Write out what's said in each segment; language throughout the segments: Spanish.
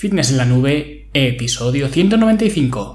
Fitness en la Nube, episodio 195.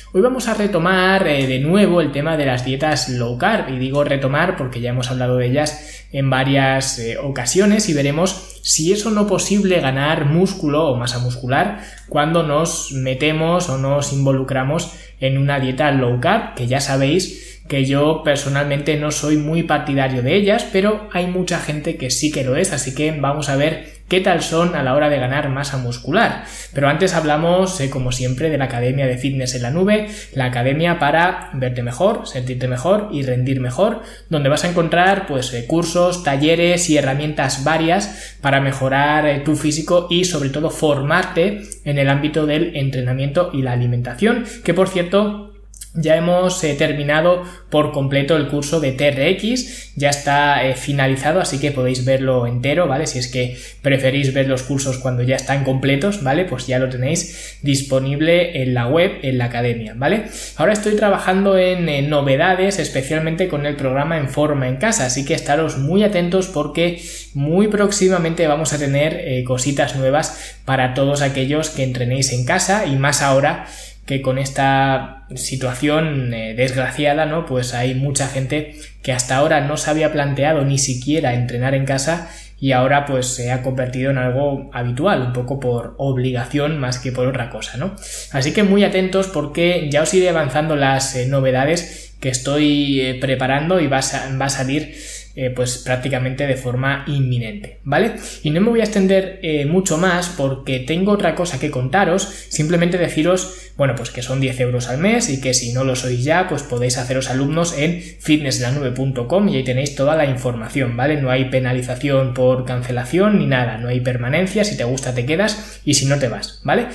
Hoy vamos a retomar eh, de nuevo el tema de las dietas low carb y digo retomar porque ya hemos hablado de ellas en varias eh, ocasiones y veremos si es o no posible ganar músculo o masa muscular cuando nos metemos o nos involucramos en una dieta low carb que ya sabéis que yo personalmente no soy muy partidario de ellas pero hay mucha gente que sí que lo es así que vamos a ver qué tal son a la hora de ganar masa muscular. Pero antes hablamos, eh, como siempre, de la Academia de Fitness en la Nube, la academia para verte mejor, sentirte mejor y rendir mejor, donde vas a encontrar pues eh, cursos, talleres y herramientas varias para mejorar eh, tu físico y sobre todo formarte en el ámbito del entrenamiento y la alimentación, que por cierto ya hemos eh, terminado por completo el curso de TRX, ya está eh, finalizado, así que podéis verlo entero, ¿vale? Si es que preferís ver los cursos cuando ya están completos, ¿vale? Pues ya lo tenéis disponible en la web, en la academia, ¿vale? Ahora estoy trabajando en, novedades, especialmente con el programa En Forma en Casa, así que estaros muy atentos porque muy próximamente vamos a tener eh, cositas nuevas para todos aquellos que entrenéis en casa y más ahora que con esta situación eh, desgraciada, ¿no? Pues hay mucha gente que hasta ahora no se había planteado ni siquiera entrenar en casa y ahora pues se ha convertido en algo habitual, un poco por obligación más que por otra cosa, ¿no? Así que muy atentos porque ya os iré avanzando las eh, novedades que estoy eh, preparando y va a salir eh, pues prácticamente de forma inminente, ¿vale? Y no me voy a extender eh, mucho más porque tengo otra cosa que contaros, simplemente deciros, bueno, pues que son 10 euros al mes y que si no lo sois ya, pues podéis haceros alumnos en fitnesslanube.com y ahí tenéis toda la información, ¿vale? No hay penalización por cancelación ni nada, no hay permanencia, si te gusta te quedas y si no te vas, ¿vale?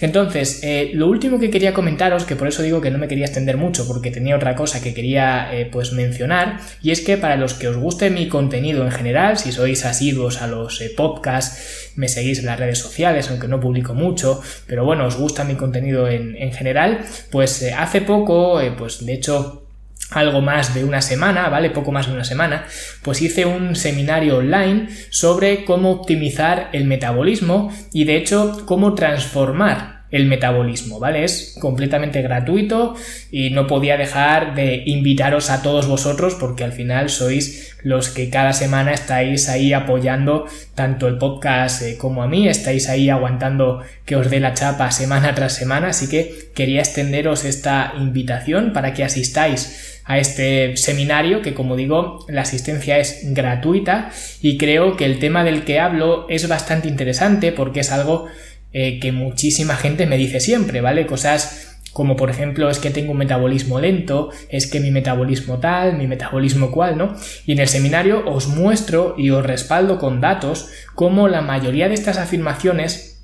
Entonces, eh, lo último que quería comentaros, que por eso digo que no me quería extender mucho porque tenía otra cosa que quería pues mencionar, y es que para los que os guste mi contenido en general, si sois asiduos a los eh, podcasts, me seguís en las redes sociales, aunque no publico mucho, pero bueno, os gusta mi contenido en, general, pues eh, hace poco, eh, pues de hecho algo más de una semana, ¿vale? Poco más de una semana, pues hice un seminario online sobre cómo optimizar el metabolismo y de hecho cómo transformar el metabolismo, ¿vale? Es completamente gratuito y no podía dejar de invitaros a todos vosotros porque al final sois los que cada semana estáis ahí apoyando tanto el podcast eh, como a mí, estáis ahí aguantando que os dé la chapa semana tras semana, así que quería extenderos esta invitación para que asistáis a este seminario que como digo la asistencia es gratuita y creo que el tema del que hablo es bastante interesante porque es algo eh, que muchísima gente me dice siempre, ¿vale? Cosas como por ejemplo es que tengo un metabolismo lento, es que mi metabolismo tal, mi metabolismo cual, ¿no? Y en el seminario os muestro y os respaldo con datos cómo la mayoría de estas afirmaciones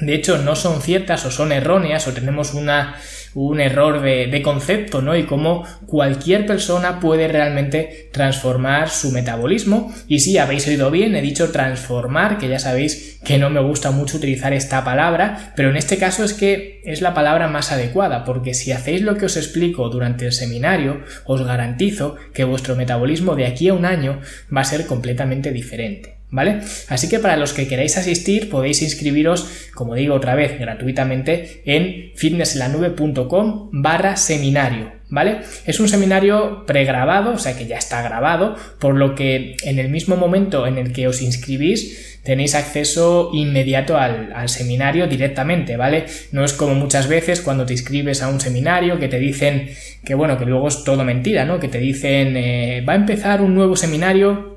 de hecho no son ciertas o son erróneas o tenemos una, un error de, concepto, ¿no? Y cómo cualquier persona puede realmente transformar su metabolismo. Y si habéis oído bien, he dicho transformar, que ya sabéis que no me gusta mucho utilizar esta palabra, pero en este caso es que es la palabra más adecuada, porque si hacéis lo que os explico durante el seminario, os garantizo que vuestro metabolismo de aquí a un año va a ser completamente diferente. ¿Vale? Así que para los que queráis asistir podéis inscribiros, como digo otra vez, gratuitamente en fitnesslanube.com barra seminario, ¿vale? Es un seminario pregrabado, o sea que ya está grabado, por lo que en el mismo momento en el que os inscribís tenéis acceso inmediato al, seminario directamente, ¿vale? No es como muchas veces cuando te inscribes a un seminario que te dicen que bueno, que luego es todo mentira, ¿no? Que te dicen eh, va a empezar un nuevo seminario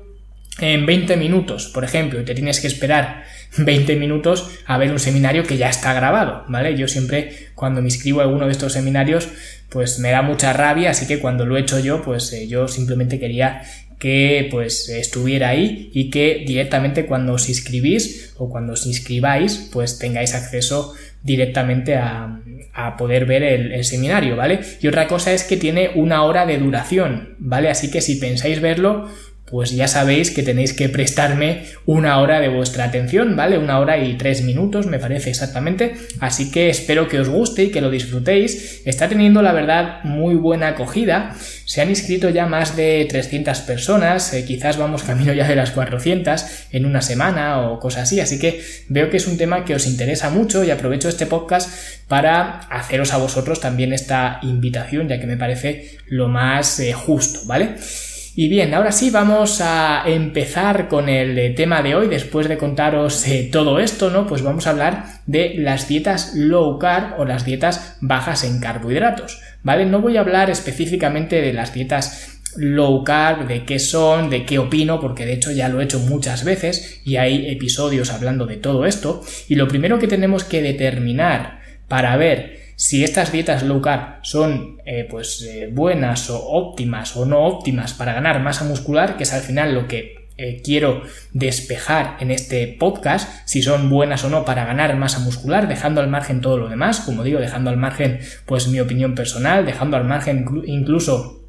en 20 minutos, por ejemplo, y te tienes que esperar 20 minutos a ver un seminario que ya está grabado, ¿vale? Yo siempre cuando me inscribo a alguno de estos seminarios, pues me da mucha rabia, así que cuando lo he hecho yo, pues eh, yo simplemente quería que pues estuviera ahí y que directamente cuando os inscribís o cuando os inscribáis pues tengáis acceso directamente a, poder ver el, el, seminario, ¿vale? Y otra cosa es que tiene una hora de duración, ¿vale? Así que si pensáis verlo, pues ya sabéis que tenéis que prestarme una hora de vuestra atención, ¿vale? Una hora y tres minutos, me parece exactamente. Así que espero que os guste y que lo disfrutéis. Está teniendo, la verdad, muy buena acogida. Se han inscrito ya más de 300 personas, eh, quizás vamos camino ya de las 400 en una semana o cosas así. Así que veo que es un tema que os interesa mucho y aprovecho este podcast para haceros a vosotros también esta invitación, ya que me parece lo más eh, justo, ¿vale? Y bien, ahora sí vamos a empezar con el eh, tema de hoy. Después de contaros eh, todo esto, ¿no? Pues vamos a hablar de las dietas low carb o las dietas bajas en carbohidratos. ¿Vale? No voy a hablar específicamente de las dietas low carb, de qué son, de qué opino, porque de hecho ya lo he hecho muchas veces y hay episodios hablando de todo esto. Y lo primero que tenemos que determinar para ver si estas dietas low carb son eh, pues eh, buenas o óptimas o no óptimas para ganar masa muscular, que es al final lo que eh, quiero despejar en este podcast, si son buenas o no para ganar masa muscular, dejando al margen todo lo demás, como digo, dejando al margen pues mi opinión personal, dejando al margen incluso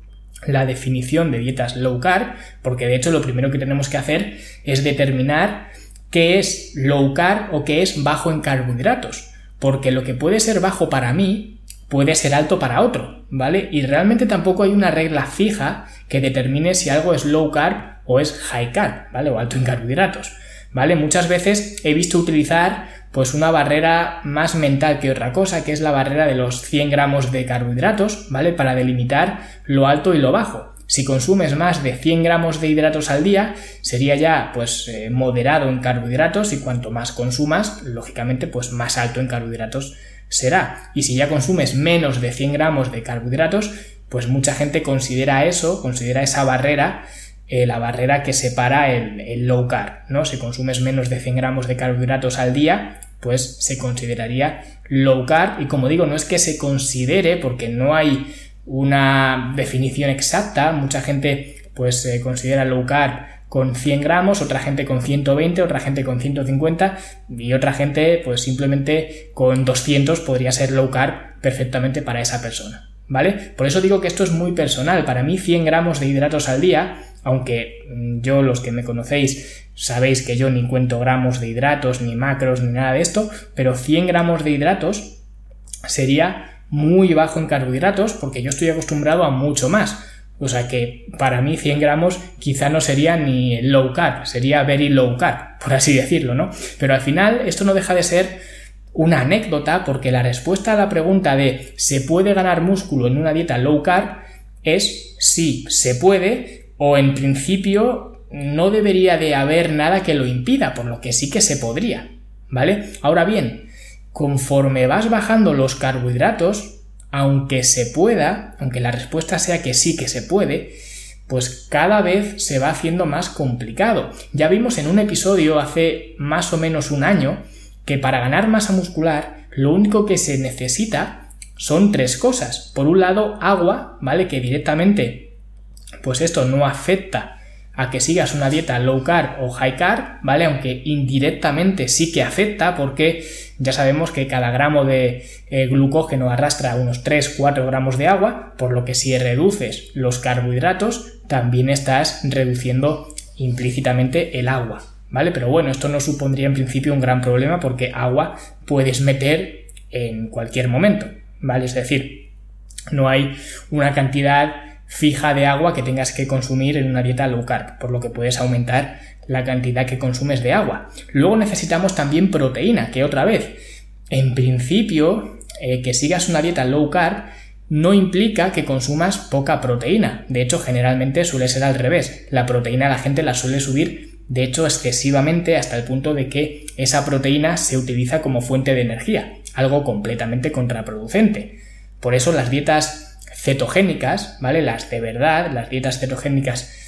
la definición de dietas low carb, porque de hecho lo primero que tenemos que hacer es determinar qué es low carb o qué es bajo en carbohidratos porque lo que puede ser bajo para mí puede ser alto para otro, ¿vale? Y realmente tampoco hay una regla fija que determine si algo es low carb o es high carb, ¿vale? O alto en carbohidratos, ¿vale? Muchas veces he visto utilizar pues una barrera más mental que otra cosa, que es la barrera de los 100 gramos de carbohidratos, ¿vale? Para delimitar lo alto y lo bajo. Si consumes más de 100 gramos de hidratos al día, sería ya pues eh, moderado en carbohidratos y cuanto más consumas, lógicamente pues más alto en carbohidratos será. Y si ya consumes menos de 100 gramos de carbohidratos, pues mucha gente considera eso, considera esa barrera eh, la barrera que separa el, el, low carb, ¿no? Si consumes menos de 100 gramos de carbohidratos al día, pues se consideraría low carb y como digo, no es que se considere porque no hay una definición exacta. Mucha gente pues considera low carb con 100 gramos, otra gente con 120, otra gente con 150 y otra gente pues simplemente con 200 podría ser low carb perfectamente para esa persona. ¿Vale? Por eso digo que esto es muy personal. Para mí 100 gramos de hidratos al día, aunque mm, yo los que me conocéis sabéis que yo ni cuento gramos de hidratos, ni macros, ni nada de esto, pero 100 gramos de hidratos sería muy bajo en carbohidratos porque yo estoy acostumbrado a mucho más. O sea que para mí 100 gramos quizá no sería ni low carb, sería very low carb, por así decirlo, ¿no? Pero al final esto no deja de ser una anécdota porque la respuesta a la pregunta de ¿se puede ganar músculo en una dieta low carb? es sí, se puede o en principio no debería de haber nada que lo impida, por lo que sí que se podría, ¿vale? Ahora bien, conforme vas bajando los carbohidratos, aunque se pueda, aunque la respuesta sea que sí que se puede, pues cada vez se va haciendo más complicado. Ya vimos en un episodio hace más o menos un año que para ganar masa muscular lo único que se necesita son tres cosas. Por un lado, agua, ¿vale? Que directamente, pues esto no afecta a que sigas una dieta low carb o high carb, ¿vale? Aunque indirectamente sí que afecta porque ya sabemos que cada gramo de eh, glucógeno arrastra unos 3-4 gramos de agua, por lo que si reduces los carbohidratos, también estás reduciendo implícitamente el agua, ¿vale? Pero bueno, esto no supondría en principio un gran problema porque agua puedes meter en cualquier momento, ¿vale? Es decir, no hay una cantidad fija de agua que tengas que consumir en una dieta low carb, por lo que puedes aumentar la cantidad que consumes de agua. Luego necesitamos también proteína, que otra vez, en principio, eh, que sigas una dieta low carb no implica que consumas poca proteína. De hecho, generalmente suele ser al revés. La proteína la gente la suele subir, de hecho, excesivamente hasta el punto de que esa proteína se utiliza como fuente de energía, algo completamente contraproducente. Por eso las dietas cetogénicas, ¿vale? Las de verdad, las dietas cetogénicas,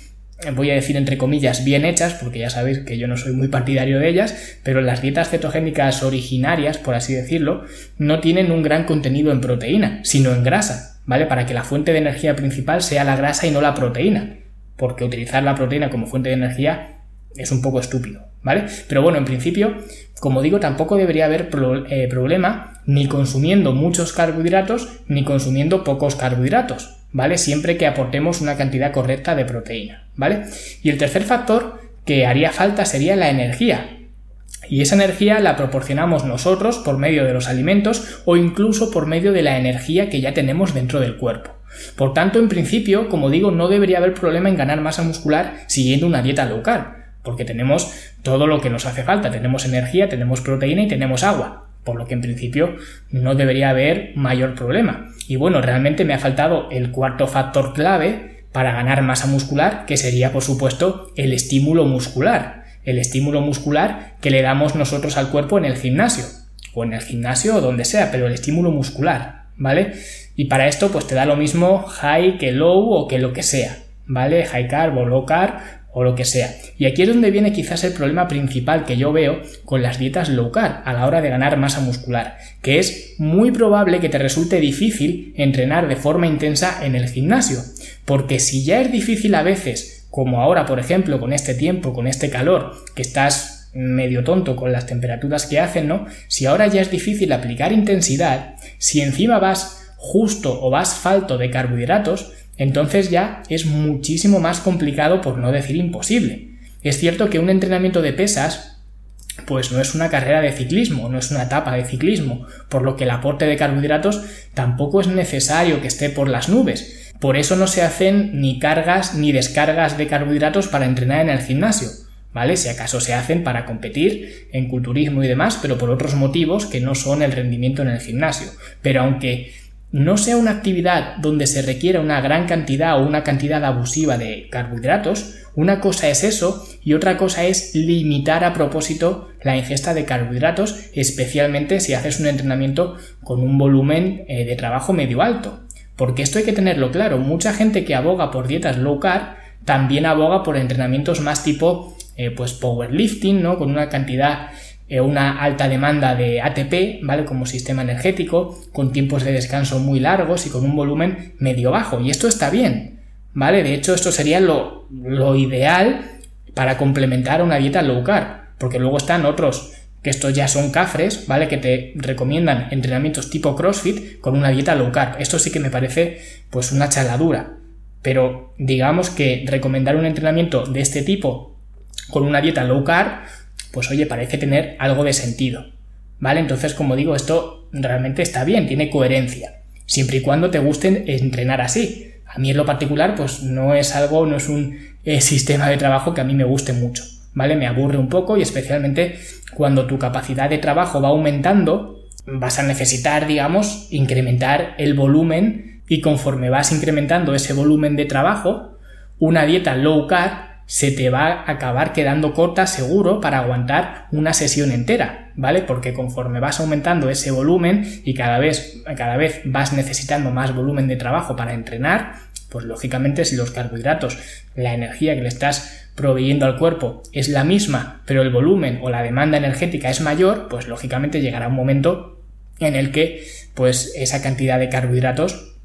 voy a decir entre comillas, bien hechas, porque ya sabéis que yo no soy muy partidario de ellas, pero las dietas cetogénicas originarias, por así decirlo, no tienen un gran contenido en proteína, sino en grasa, ¿vale? Para que la fuente de energía principal sea la grasa y no la proteína. porque utilizar la proteína como fuente de energía es un poco estúpido, ¿vale? Pero bueno, en principio, como digo, tampoco debería haber eh, problema ni consumiendo muchos carbohidratos ni consumiendo pocos carbohidratos, ¿vale? Siempre que aportemos una cantidad correcta de proteína, ¿vale? Y el tercer factor que haría falta sería la energía. Y esa energía la proporcionamos nosotros por medio de los alimentos o incluso por medio de la energía que ya tenemos dentro del cuerpo. Por tanto, en principio, como digo, no debería haber problema en ganar masa muscular siguiendo una dieta low carb, porque tenemos todo lo que nos hace falta, tenemos energía, tenemos proteína y tenemos agua, por lo que en principio no debería haber mayor problema. Y bueno, realmente me ha faltado el cuarto factor clave para ganar masa muscular, que sería por supuesto el estímulo muscular, el estímulo muscular que le damos nosotros al cuerpo en el gimnasio, o en el gimnasio o donde sea, pero el estímulo muscular, ¿vale? Y para esto pues te da lo mismo high que low o que lo que sea, ¿vale? High carb o low carb o lo que sea. Y aquí es donde viene quizás el problema principal que yo veo con las dietas low carb a la hora de ganar masa muscular, que es muy probable que te resulte difícil entrenar de forma intensa en el gimnasio, porque si ya es difícil a veces, como ahora por ejemplo con este tiempo, con este calor, que estás medio tonto con las temperaturas que hacen, ¿no? Si ahora ya es difícil aplicar intensidad, si encima vas justo o vas falto de carbohidratos, entonces ya es muchísimo más complicado por no decir imposible. Es cierto que un entrenamiento de pesas pues no es una carrera de ciclismo, no es una etapa de ciclismo, por lo que el aporte de carbohidratos tampoco es necesario que esté por las nubes. Por eso no se hacen ni cargas ni descargas de carbohidratos para entrenar en el gimnasio, ¿vale? Si acaso se hacen para competir en culturismo y demás, pero por otros motivos que no son el rendimiento en el gimnasio. Pero aunque no sea una actividad donde se requiera una gran cantidad o una cantidad abusiva de carbohidratos, una cosa es eso y otra cosa es limitar a propósito la ingesta de carbohidratos, especialmente si haces un entrenamiento con un volumen eh, de trabajo medio alto. Porque esto hay que tenerlo claro, mucha gente que aboga por dietas low carb también aboga por entrenamientos más tipo eh, pues powerlifting, ¿no? Con una cantidad una alta demanda de ATP, ¿vale? Como sistema energético, con tiempos de descanso muy largos y con un volumen medio bajo. Y esto está bien, ¿vale? De hecho, esto sería lo, lo ideal para complementar una dieta low carb, porque luego están otros que estos ya son cafres, ¿vale? Que te recomiendan entrenamientos tipo CrossFit con una dieta low carb. Esto sí que me parece pues una chaladura. Pero digamos que recomendar un entrenamiento de este tipo con una dieta low carb pues oye, parece tener algo de sentido. ¿Vale? Entonces, como digo, esto realmente está bien, tiene coherencia, siempre y cuando te guste entrenar así. A mí en lo particular, pues no es algo, no es un eh, sistema de trabajo que a mí me guste mucho, ¿vale? Me aburre un poco y especialmente cuando tu capacidad de trabajo va aumentando, vas a necesitar, digamos, incrementar el volumen y conforme vas incrementando ese volumen de trabajo, una dieta low carb se te va a acabar quedando corta seguro para aguantar una sesión entera, ¿vale? Porque conforme vas aumentando ese volumen y cada vez, cada vez vas necesitando más volumen de trabajo para entrenar, pues lógicamente si los carbohidratos, la energía que le estás proveyendo al cuerpo es la misma, pero el volumen o la demanda energética es mayor, pues lógicamente llegará un momento en el que pues esa cantidad de carbohidratos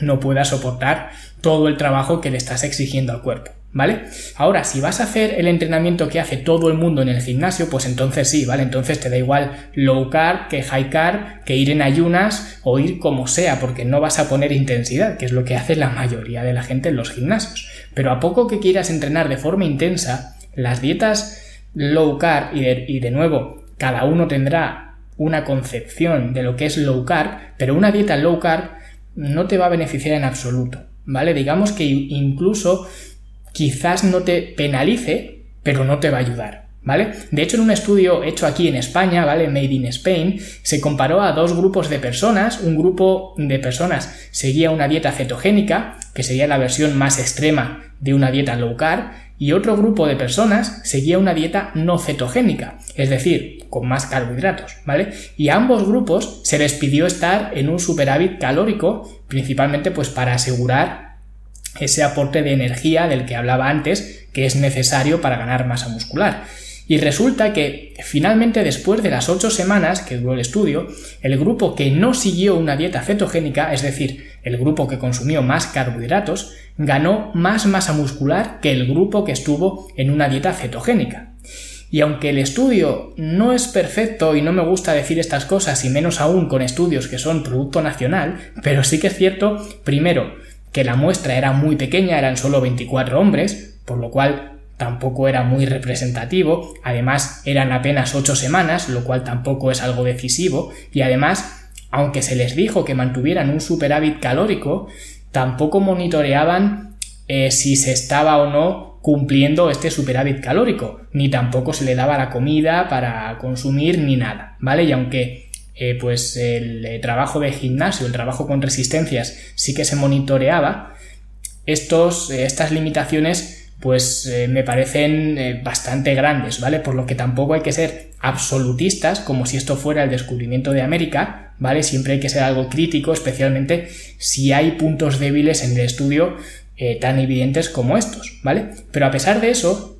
no pueda soportar todo el trabajo que le estás exigiendo al cuerpo. ¿Vale? Ahora, si vas a hacer el entrenamiento que hace todo el mundo en el gimnasio, pues entonces sí, ¿vale? Entonces te da igual low carb que high carb, que ir en ayunas o ir como sea, porque no vas a poner intensidad, que es lo que hace la mayoría de la gente en los gimnasios. Pero a poco que quieras entrenar de forma intensa, las dietas low carb, y de, y de nuevo, cada uno tendrá una concepción de lo que es low carb, pero una dieta low carb no te va a beneficiar en absoluto, ¿vale? Digamos que incluso quizás no te penalice, pero no te va a ayudar. ¿Vale? De hecho, en un estudio hecho aquí en España, ¿vale? Made in Spain, se comparó a dos grupos de personas. Un grupo de personas seguía una dieta cetogénica, que sería la versión más extrema de una dieta low carb, y otro grupo de personas seguía una dieta no cetogénica, es decir, con más carbohidratos, ¿vale? Y a ambos grupos se les pidió estar en un superávit calórico, principalmente pues para asegurar ese aporte de energía del que hablaba antes, que es necesario para ganar masa muscular. Y resulta que finalmente después de las 8 semanas que duró el estudio, el grupo que no siguió una dieta cetogénica, es decir, el grupo que consumió más carbohidratos, ganó más masa muscular que el grupo que estuvo en una dieta cetogénica. Y aunque el estudio no es perfecto y no me gusta decir estas cosas, y menos aún con estudios que son producto nacional, pero sí que es cierto, primero, que la muestra era muy pequeña, eran solo 24 hombres, por lo cual tampoco era muy representativo, además eran apenas 8 semanas, lo cual tampoco es algo decisivo, y además, aunque se les dijo que mantuvieran un superávit calórico, tampoco monitoreaban eh, si se estaba o no cumpliendo este superávit calórico, ni tampoco se le daba la comida para consumir ni nada, ¿vale? Y aunque eh, pues el eh, trabajo de gimnasio, el trabajo con resistencias sí que se monitoreaba, estos, estas limitaciones pues eh, me parecen eh, bastante grandes, ¿vale? Por lo que tampoco hay que ser absolutistas, como si esto fuera el descubrimiento de América, ¿vale? Siempre hay que ser algo crítico, especialmente si hay puntos débiles en el estudio eh, tan evidentes como estos, ¿vale? Pero a pesar de eso,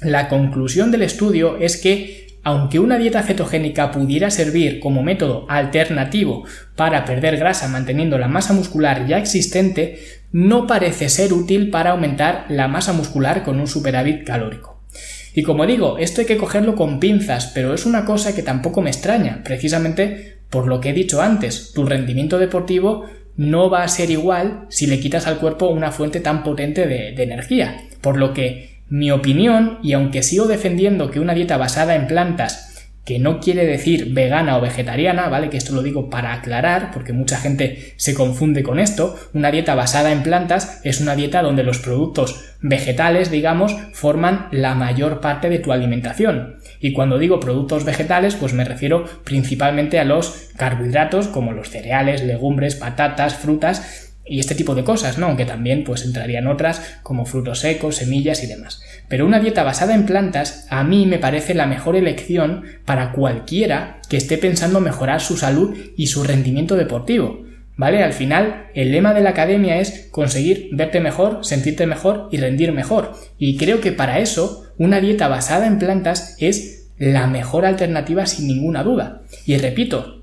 la conclusión del estudio es que aunque una dieta cetogénica pudiera servir como método alternativo para perder grasa manteniendo la masa muscular ya existente, no parece ser útil para aumentar la masa muscular con un superávit calórico. Y como digo, esto hay que cogerlo con pinzas, pero es una cosa que tampoco me extraña, precisamente por lo que he dicho antes, tu rendimiento deportivo no va a ser igual si le quitas al cuerpo una fuente tan potente de, de energía, por lo que mi opinión, y aunque sigo defendiendo que una dieta basada en plantas que no quiere decir vegana o vegetariana, ¿vale? Que esto lo digo para aclarar, porque mucha gente se confunde con esto. Una dieta basada en plantas es una dieta donde los productos vegetales, digamos, forman la mayor parte de tu alimentación. Y cuando digo productos vegetales, pues me refiero principalmente a los carbohidratos como los cereales, legumbres, patatas, frutas y este tipo de cosas, ¿no? Aunque también pues entrarían otras como frutos secos, semillas y demás. Pero una dieta basada en plantas a mí me parece la mejor elección para cualquiera que esté pensando mejorar su salud y su rendimiento deportivo. ¿Vale? Al final, el lema de la academia es conseguir verte mejor, sentirte mejor y rendir mejor. Y creo que para eso, una dieta basada en plantas es la mejor alternativa sin ninguna duda. Y repito,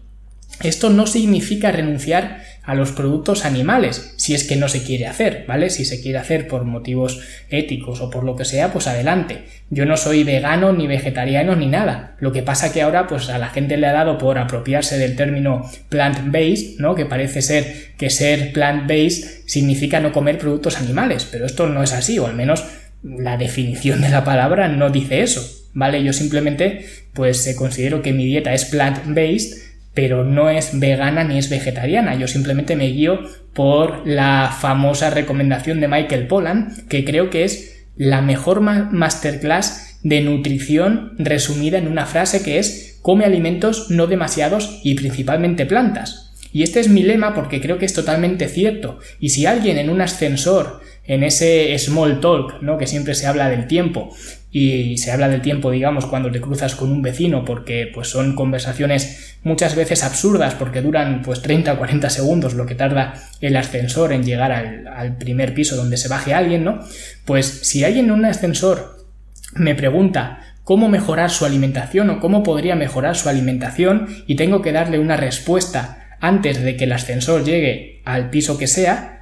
esto no significa renunciar a los productos animales, si es que no se quiere hacer, ¿vale? Si se quiere hacer por motivos éticos o por lo que sea, pues adelante. Yo no soy vegano ni vegetariano ni nada. Lo que pasa que ahora pues a la gente le ha dado por apropiarse del término plant-based, ¿no? Que parece ser que ser plant-based significa no comer productos animales, pero esto no es así, o al menos la definición de la palabra no dice eso, ¿vale? Yo simplemente pues considero que mi dieta es plant-based pero no es vegana ni es vegetariana. Yo simplemente me guío por la famosa recomendación de Michael Pollan, que creo que es la mejor masterclass de nutrición resumida en una frase que es come alimentos no demasiados y principalmente plantas. Y este es mi lema porque creo que es totalmente cierto. Y si alguien en un ascensor, en ese small talk, ¿no? que siempre se habla del tiempo, y se habla del tiempo, digamos, cuando te cruzas con un vecino, porque pues son conversaciones muchas veces absurdas, porque duran pues 30 o 40 segundos lo que tarda el ascensor en llegar al, al primer piso donde se baje alguien, ¿no? Pues si alguien en un ascensor me pregunta cómo mejorar su alimentación o cómo podría mejorar su alimentación y tengo que darle una respuesta antes de que el ascensor llegue al piso que sea,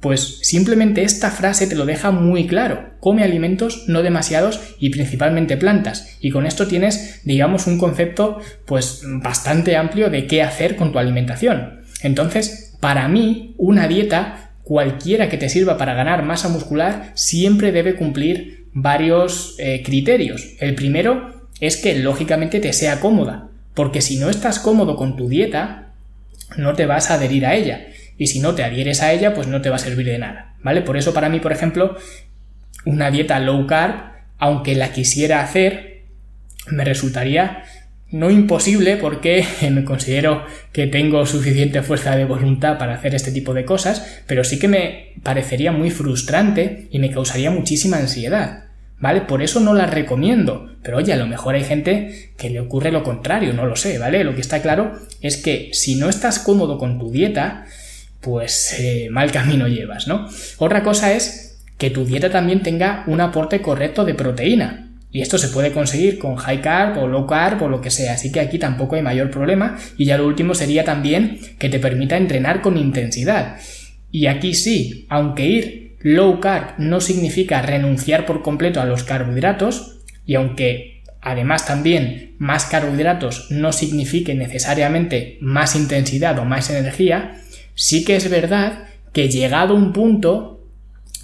pues simplemente esta frase te lo deja muy claro. Come alimentos no demasiados y principalmente plantas. Y con esto tienes, digamos, un concepto pues bastante amplio de qué hacer con tu alimentación. Entonces, para mí, una dieta, cualquiera que te sirva para ganar masa muscular, siempre debe cumplir varios eh, criterios. El primero es que lógicamente te sea cómoda. Porque si no estás cómodo con tu dieta, no te vas a adherir a ella y si no te adhieres a ella, pues no te va a servir de nada, ¿vale? Por eso para mí, por ejemplo, una dieta low carb, aunque la quisiera hacer, me resultaría no imposible porque me considero que tengo suficiente fuerza de voluntad para hacer este tipo de cosas, pero sí que me parecería muy frustrante y me causaría muchísima ansiedad. ¿Vale? Por eso no la recomiendo. Pero oye, a lo mejor hay gente que le ocurre lo contrario, no lo sé, ¿vale? Lo que está claro es que si no estás cómodo con tu dieta, pues eh, mal camino llevas, ¿no? Otra cosa es que tu dieta también tenga un aporte correcto de proteína. Y esto se puede conseguir con high carb o low carb o lo que sea, así que aquí tampoco hay mayor problema. Y ya lo último sería también que te permita entrenar con intensidad. Y aquí sí, aunque ir low carb no significa renunciar por completo a los carbohidratos, y aunque además también más carbohidratos no signifique necesariamente más intensidad o más energía, sí que es verdad que llegado un punto,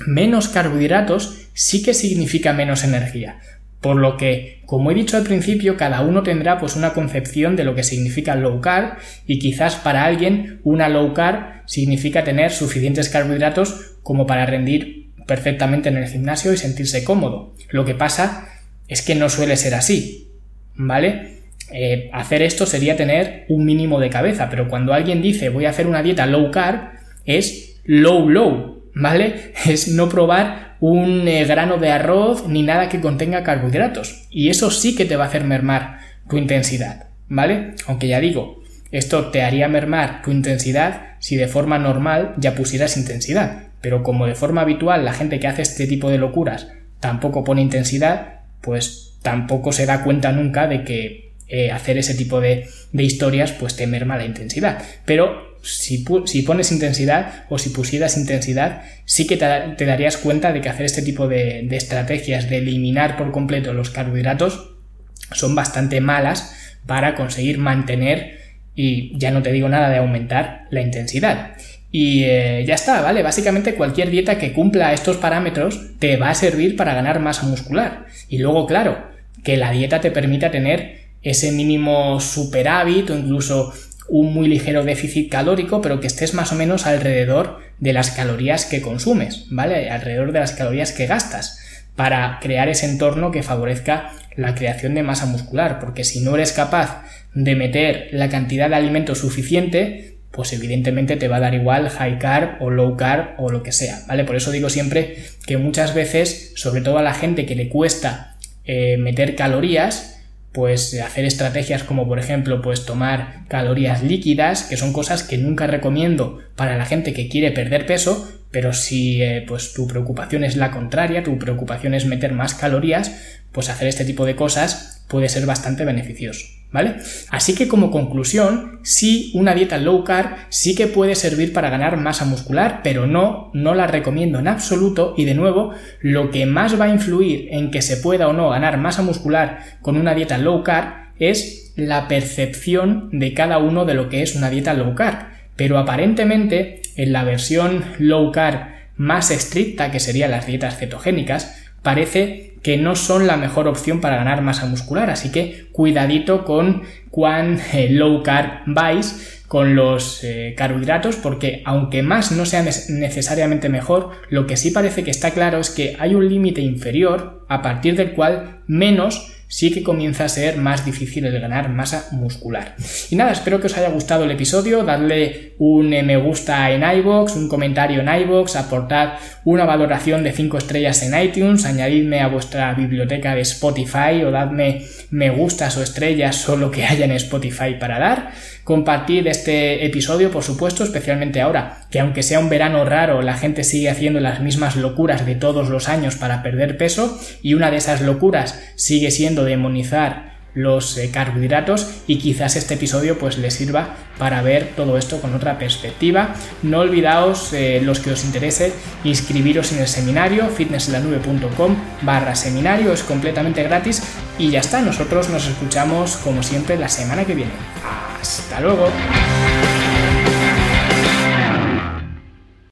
menos carbohidratos sí que significa menos energía. Por lo que, como he dicho al principio, cada uno tendrá pues una concepción de lo que significa low carb y quizás para alguien una low carb significa tener suficientes carbohidratos como para rendir perfectamente en el gimnasio y sentirse cómodo. Lo que pasa es que no suele ser así, ¿vale? Eh, hacer esto sería tener un mínimo de cabeza, pero cuando alguien dice voy a hacer una dieta low carb, es low low, ¿vale? Es no probar un eh, grano de arroz ni nada que contenga carbohidratos. Y eso sí que te va a hacer mermar tu intensidad, ¿vale? Aunque ya digo, esto te haría mermar tu intensidad si de forma normal ya pusieras intensidad. Pero como de forma habitual la gente que hace este tipo de locuras tampoco pone intensidad, pues tampoco se da cuenta nunca de que eh, hacer ese tipo de, de historias pues te merma la intensidad. Pero si, pones intensidad o si pusieras intensidad, sí que te, darías cuenta de que hacer este tipo de, estrategias de eliminar por completo los carbohidratos son bastante malas para conseguir mantener y ya no te digo nada de aumentar la intensidad. Y eh, ya está, ¿vale? Básicamente cualquier dieta que cumpla estos parámetros te va a servir para ganar masa muscular. Y luego, claro, que la dieta te permita tener ese mínimo superávit o incluso un muy ligero déficit calórico, pero que estés más o menos alrededor de las calorías que consumes, ¿vale? Alrededor de las calorías que gastas para crear ese entorno que favorezca la creación de masa muscular, porque si no eres capaz de meter la cantidad de alimento suficiente, pues evidentemente te va a dar igual high carb o low carb o lo que sea, ¿vale? Por eso digo siempre que muchas veces, sobre todo a la gente que le cuesta eh, meter calorías, pues hacer estrategias como por ejemplo pues tomar calorías líquidas que son cosas que nunca recomiendo para la gente que quiere perder peso pero si eh, pues tu preocupación es la contraria tu preocupación es meter más calorías pues hacer este tipo de cosas puede ser bastante beneficioso ¿vale? Así que como conclusión, sí, una dieta low carb sí que puede servir para ganar masa muscular, pero no, no la recomiendo en absoluto y de nuevo, lo que más va a influir en que se pueda o no ganar masa muscular con una dieta low carb es la percepción de cada uno de lo que es una dieta low carb. Pero aparentemente, en la versión low carb más estricta, que serían las dietas cetogénicas, parece que no son la mejor opción para ganar masa muscular, así que cuidadito con cuán eh, low carb vais con los eh, carbohidratos porque aunque más no sea necesariamente mejor, lo que sí parece que está claro es que hay un límite inferior a partir del cual menos sí que comienza a ser más difícil el ganar masa muscular. Y nada, espero que os haya gustado el episodio, darle un eh, me gusta en iBox, un comentario en iBox, aportad una valoración de 5 estrellas en iTunes, añadidme a vuestra biblioteca de Spotify o dadme me gustas o estrellas o lo que haya en Spotify para dar. Compartid este episodio, por supuesto, especialmente ahora, que aunque sea un verano raro, la gente sigue haciendo las mismas locuras de todos los años para perder peso y una de esas locuras sigue siendo demonizar los eh, carbohidratos y quizás este episodio pues les sirva para ver todo esto con otra perspectiva. No olvidaos eh, los que os interese inscribiros en el seminario fitnesslanube.com barra seminario, es completamente gratis y ya está, nosotros nos escuchamos como siempre la semana que viene. Hasta luego.